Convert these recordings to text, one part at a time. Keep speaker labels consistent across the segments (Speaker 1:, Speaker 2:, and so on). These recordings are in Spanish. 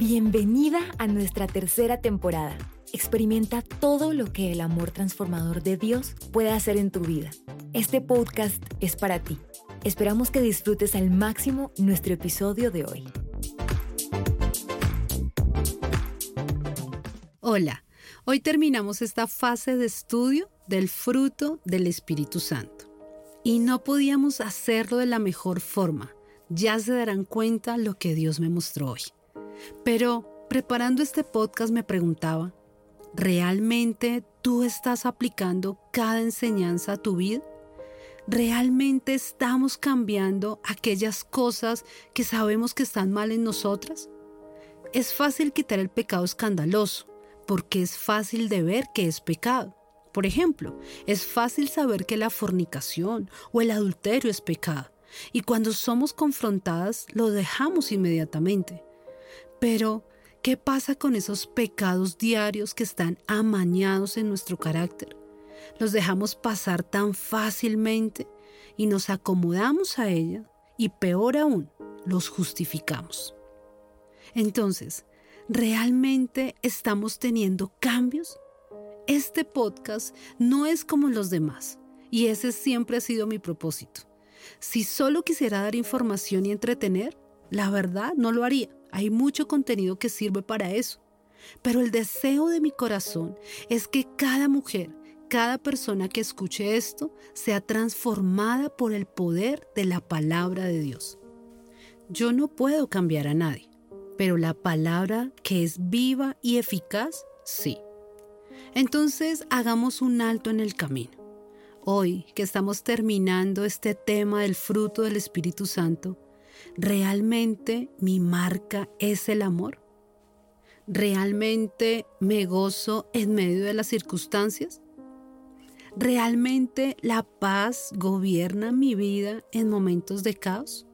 Speaker 1: Bienvenida a nuestra tercera temporada. Experimenta todo lo que el amor transformador de Dios puede hacer en tu vida. Este podcast es para ti. Esperamos que disfrutes al máximo nuestro episodio de hoy.
Speaker 2: Hola, hoy terminamos esta fase de estudio del fruto del Espíritu Santo. Y no podíamos hacerlo de la mejor forma. Ya se darán cuenta lo que Dios me mostró hoy. Pero preparando este podcast me preguntaba, ¿realmente tú estás aplicando cada enseñanza a tu vida? ¿Realmente estamos cambiando aquellas cosas que sabemos que están mal en nosotras? Es fácil quitar el pecado escandaloso, porque es fácil de ver que es pecado. Por ejemplo, es fácil saber que la fornicación o el adulterio es pecado, y cuando somos confrontadas lo dejamos inmediatamente. Pero, ¿qué pasa con esos pecados diarios que están amañados en nuestro carácter? Los dejamos pasar tan fácilmente y nos acomodamos a ella y peor aún, los justificamos. Entonces, ¿realmente estamos teniendo cambios? Este podcast no es como los demás y ese siempre ha sido mi propósito. Si solo quisiera dar información y entretener, la verdad no lo haría. Hay mucho contenido que sirve para eso. Pero el deseo de mi corazón es que cada mujer, cada persona que escuche esto, sea transformada por el poder de la palabra de Dios. Yo no puedo cambiar a nadie, pero la palabra que es viva y eficaz, sí. Entonces hagamos un alto en el camino. Hoy que estamos terminando este tema del fruto del Espíritu Santo, ¿realmente mi marca es el amor? ¿Realmente me gozo en medio de las circunstancias? ¿Realmente la paz gobierna mi vida en momentos de caos?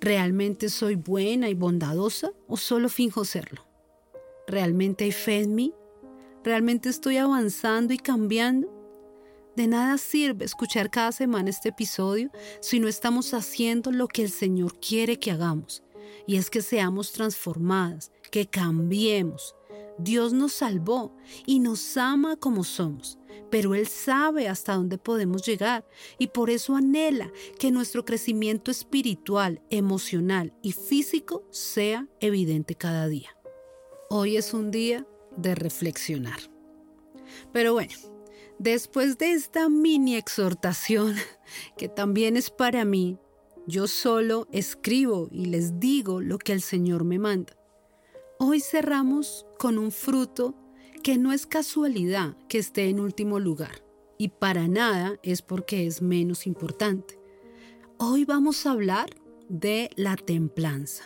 Speaker 2: ¿Realmente soy buena y bondadosa o solo finjo serlo? ¿Realmente hay fe en mí? ¿Realmente estoy avanzando y cambiando? De nada sirve escuchar cada semana este episodio si no estamos haciendo lo que el Señor quiere que hagamos. Y es que seamos transformadas, que cambiemos. Dios nos salvó y nos ama como somos, pero Él sabe hasta dónde podemos llegar y por eso anhela que nuestro crecimiento espiritual, emocional y físico sea evidente cada día. Hoy es un día de reflexionar. Pero bueno, Después de esta mini exhortación, que también es para mí, yo solo escribo y les digo lo que el Señor me manda. Hoy cerramos con un fruto que no es casualidad que esté en último lugar y para nada es porque es menos importante. Hoy vamos a hablar de la templanza.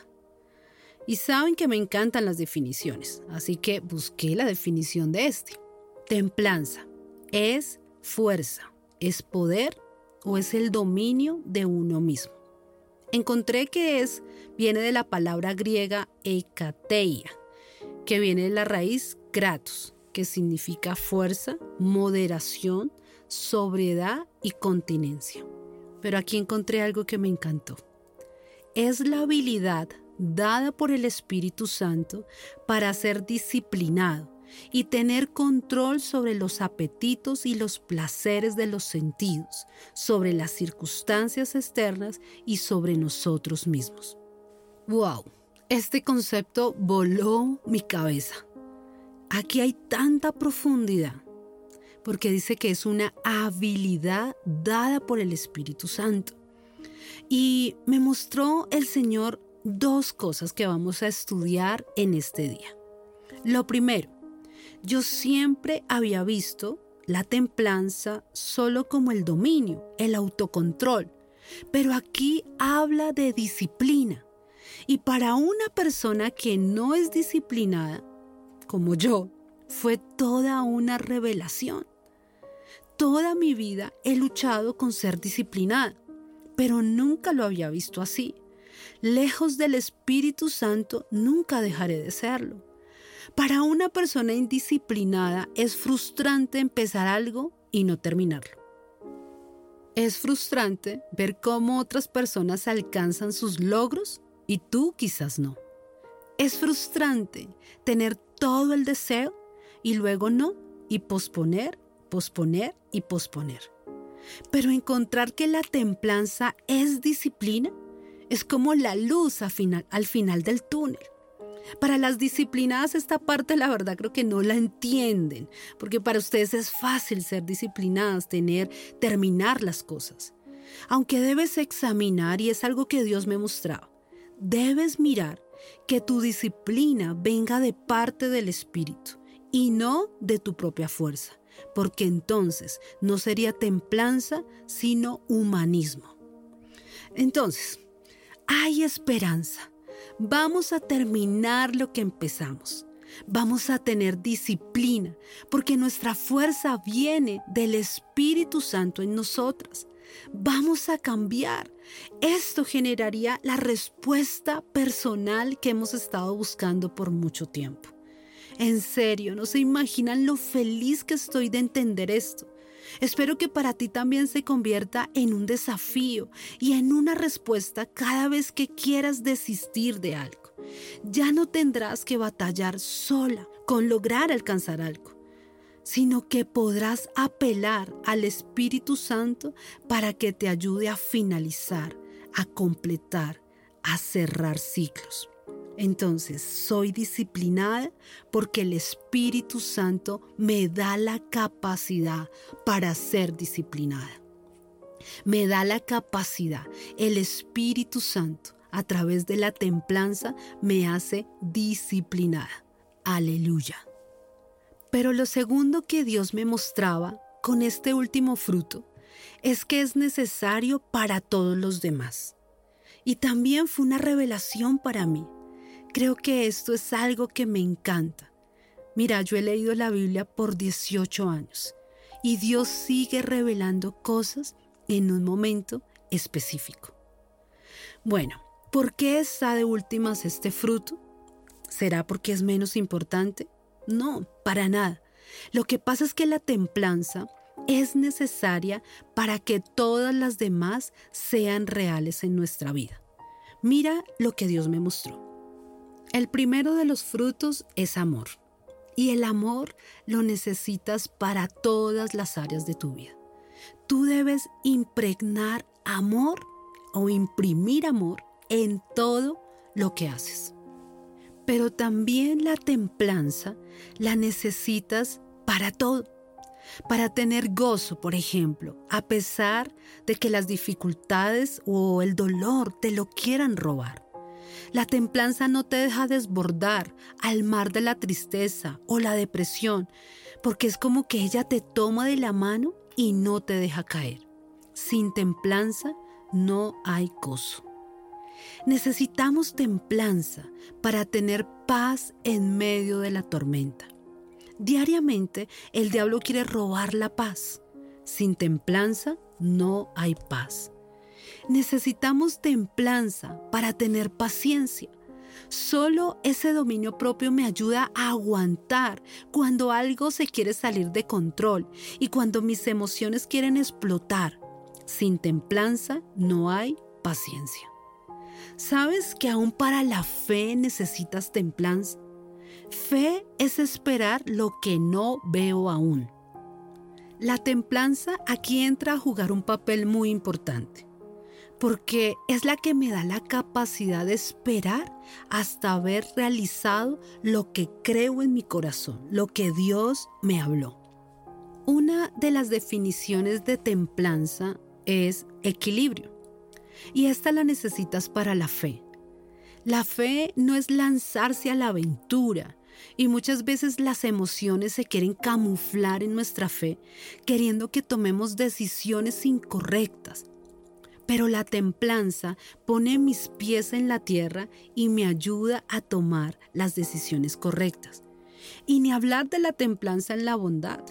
Speaker 2: Y saben que me encantan las definiciones, así que busqué la definición de este. Templanza ¿Es fuerza, es poder o es el dominio de uno mismo? Encontré que es, viene de la palabra griega ekateia, que viene de la raíz kratos, que significa fuerza, moderación, sobriedad y continencia. Pero aquí encontré algo que me encantó. Es la habilidad dada por el Espíritu Santo para ser disciplinado, y tener control sobre los apetitos y los placeres de los sentidos, sobre las circunstancias externas y sobre nosotros mismos. ¡Wow! Este concepto voló mi cabeza. Aquí hay tanta profundidad, porque dice que es una habilidad dada por el Espíritu Santo. Y me mostró el Señor dos cosas que vamos a estudiar en este día. Lo primero, yo siempre había visto la templanza solo como el dominio, el autocontrol, pero aquí habla de disciplina. Y para una persona que no es disciplinada, como yo, fue toda una revelación. Toda mi vida he luchado con ser disciplinada, pero nunca lo había visto así. Lejos del Espíritu Santo, nunca dejaré de serlo. Para una persona indisciplinada es frustrante empezar algo y no terminarlo. Es frustrante ver cómo otras personas alcanzan sus logros y tú quizás no. Es frustrante tener todo el deseo y luego no, y posponer, posponer y posponer. Pero encontrar que la templanza es disciplina es como la luz al final, al final del túnel. Para las disciplinadas esta parte la verdad creo que no la entienden, porque para ustedes es fácil ser disciplinadas, tener, terminar las cosas. Aunque debes examinar, y es algo que Dios me mostraba, debes mirar que tu disciplina venga de parte del Espíritu y no de tu propia fuerza, porque entonces no sería templanza, sino humanismo. Entonces, hay esperanza Vamos a terminar lo que empezamos. Vamos a tener disciplina, porque nuestra fuerza viene del Espíritu Santo en nosotras. Vamos a cambiar. Esto generaría la respuesta personal que hemos estado buscando por mucho tiempo. En serio, no se imaginan lo feliz que estoy de entender esto. Espero que para ti también se convierta en un desafío y en una respuesta cada vez que quieras desistir de algo. Ya no tendrás que batallar sola con lograr alcanzar algo, sino que podrás apelar al Espíritu Santo para que te ayude a finalizar, a completar, a cerrar ciclos. Entonces, soy disciplinada porque el Espíritu Santo me da la capacidad para ser disciplinada. Me da la capacidad. El Espíritu Santo, a través de la templanza, me hace disciplinada. Aleluya. Pero lo segundo que Dios me mostraba con este último fruto es que es necesario para todos los demás. Y también fue una revelación para mí Creo que esto es algo que me encanta. Mira, yo he leído la Biblia por 18 años y Dios sigue revelando cosas en un momento específico. Bueno, ¿por qué está de últimas este fruto? ¿Será porque es menos importante? No, para nada. Lo que pasa es que la templanza es necesaria para que todas las demás sean reales en nuestra vida. Mira lo que Dios me mostró. El primero de los frutos es amor. Y el amor lo necesitas para todas las áreas de tu vida. Tú debes impregnar amor o imprimir amor en todo lo que haces. Pero también la templanza la necesitas para todo. Para tener gozo, por ejemplo, a pesar de que las dificultades o el dolor te lo quieran robar. La templanza no te deja desbordar al mar de la tristeza o la depresión, porque es como que ella te toma de la mano y no te deja caer. Sin templanza no hay gozo. Necesitamos templanza para tener paz en medio de la tormenta. Diariamente el diablo quiere robar la paz. Sin templanza no hay paz. Necesitamos templanza para tener paciencia. Solo ese dominio propio me ayuda a aguantar cuando algo se quiere salir de control y cuando mis emociones quieren explotar. Sin templanza no hay paciencia. ¿Sabes que aún para la fe necesitas templanza? Fe es esperar lo que no veo aún. La templanza aquí entra a jugar un papel muy importante porque es la que me da la capacidad de esperar hasta haber realizado lo que creo en mi corazón, lo que Dios me habló. Una de las definiciones de templanza es equilibrio, y esta la necesitas para la fe. La fe no es lanzarse a la aventura, y muchas veces las emociones se quieren camuflar en nuestra fe, queriendo que tomemos decisiones incorrectas pero la templanza pone mis pies en la tierra y me ayuda a tomar las decisiones correctas. Y ni hablar de la templanza en la bondad.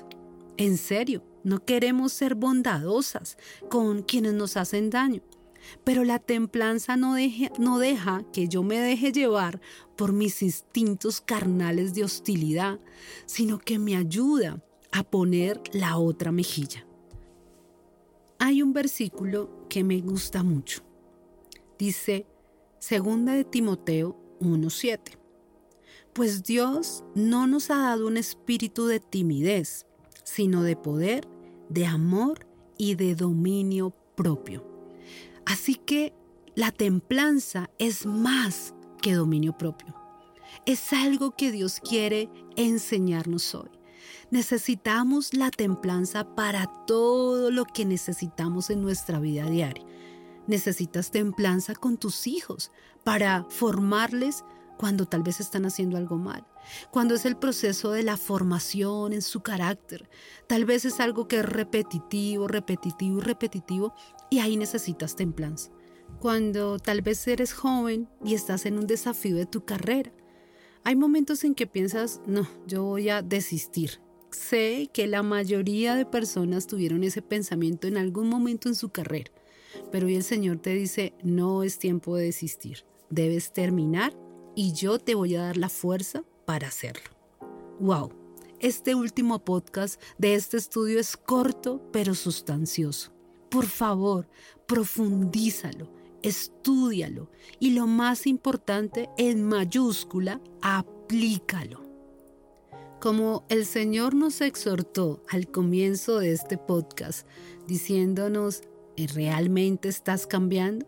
Speaker 2: En serio, no queremos ser bondadosas con quienes nos hacen daño. Pero la templanza no, no deja que yo me deje llevar por mis instintos carnales de hostilidad, sino que me ayuda a poner la otra mejilla. Hay un versículo que me gusta mucho. Dice, segunda de Timoteo 1.7. Pues Dios no nos ha dado un espíritu de timidez, sino de poder, de amor y de dominio propio. Así que la templanza es más que dominio propio. Es algo que Dios quiere enseñarnos hoy. Necesitamos la templanza para todo lo que necesitamos en nuestra vida diaria. Necesitas templanza con tus hijos para formarles cuando tal vez están haciendo algo mal, cuando es el proceso de la formación en su carácter. Tal vez es algo que es repetitivo, repetitivo repetitivo y ahí necesitas templanza. Cuando tal vez eres joven y estás en un desafío de tu carrera, hay momentos en que piensas, no, yo voy a desistir. Sé que la mayoría de personas tuvieron ese pensamiento en algún momento en su carrera, pero hoy el Señor te dice, no es tiempo de desistir, debes terminar y yo te voy a dar la fuerza para hacerlo. ¡Wow! Este último podcast de este estudio es corto pero sustancioso. Por favor, profundízalo, estúdialo y lo más importante, en mayúscula, aplícalo. Como el Señor nos exhortó al comienzo de este podcast, diciéndonos, ¿realmente estás cambiando?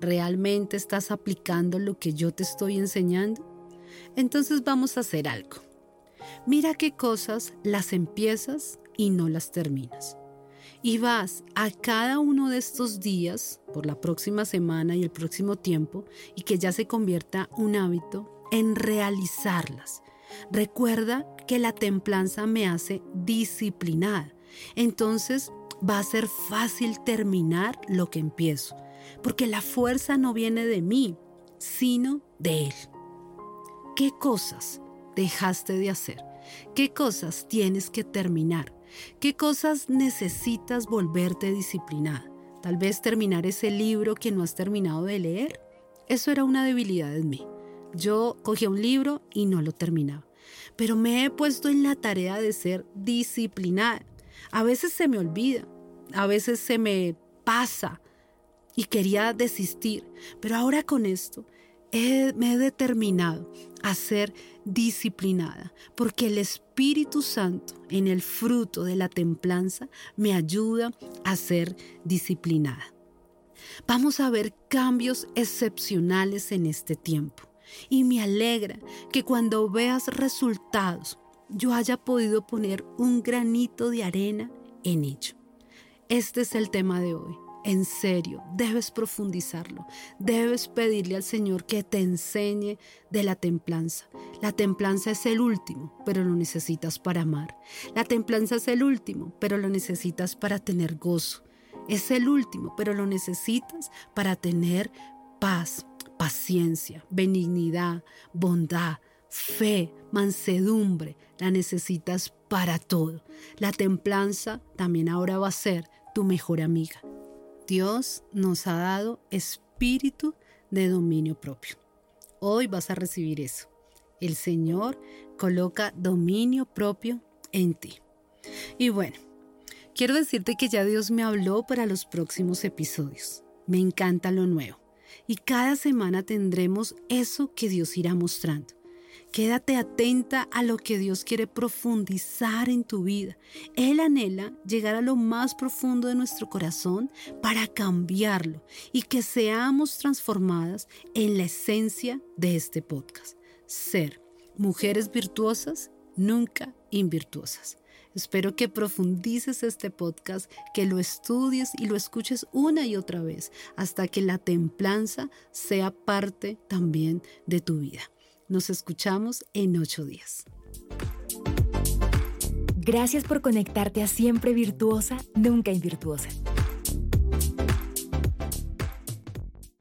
Speaker 2: ¿Realmente estás aplicando lo que yo te estoy enseñando? Entonces vamos a hacer algo. Mira qué cosas las empiezas y no las terminas. Y vas a cada uno de estos días, por la próxima semana y el próximo tiempo, y que ya se convierta un hábito, en realizarlas. Recuerda que la templanza me hace disciplinada. Entonces va a ser fácil terminar lo que empiezo porque la fuerza no viene de mí, sino de Él. ¿Qué cosas dejaste de hacer? ¿Qué cosas tienes que terminar? ¿Qué cosas necesitas volverte disciplinada? Tal vez terminar ese libro que no has terminado de leer. Eso era una debilidad en mí. Yo cogía un libro y no lo terminaba. Pero me he puesto en la tarea de ser disciplinada. A veces se me olvida, a veces se me pasa, y quería desistir, pero ahora con esto me he determinado a ser disciplinada, porque el Espíritu Santo en el fruto de la templanza me ayuda a ser disciplinada. Vamos a ver cambios excepcionales en este tiempo y me alegra que cuando veas resultados yo haya podido poner un granito de arena en ello. Este es el tema de hoy en serio, debes profundizarlo, debes pedirle al Señor que te enseñe de la templanza. La templanza es el último, pero lo necesitas para amar. La templanza es el último, pero lo necesitas para tener gozo. Es el último, pero lo necesitas para tener paz, paciencia, benignidad, bondad, fe, mansedumbre. La necesitas para todo. La templanza también ahora va a ser tu mejor amiga. Dios nos ha dado espíritu de dominio propio. Hoy vas a recibir eso. El Señor coloca dominio propio en ti. Y bueno, quiero decirte que ya Dios me habló para los próximos episodios. Me encanta lo nuevo. Y cada semana tendremos eso que Dios irá mostrando. Quédate atenta a lo que Dios quiere profundizar en tu vida. Él anhela llegar a lo más profundo de nuestro corazón para cambiarlo y que seamos transformadas en la esencia de este podcast. Ser mujeres virtuosas, nunca invirtuosas. Espero que profundices este podcast, que lo estudies y lo escuches una y otra vez hasta que la templanza sea parte también de tu vida. Nos escuchamos en ocho días.
Speaker 1: Gracias por conectarte a Siempre Virtuosa, Nunca Invirtuosa.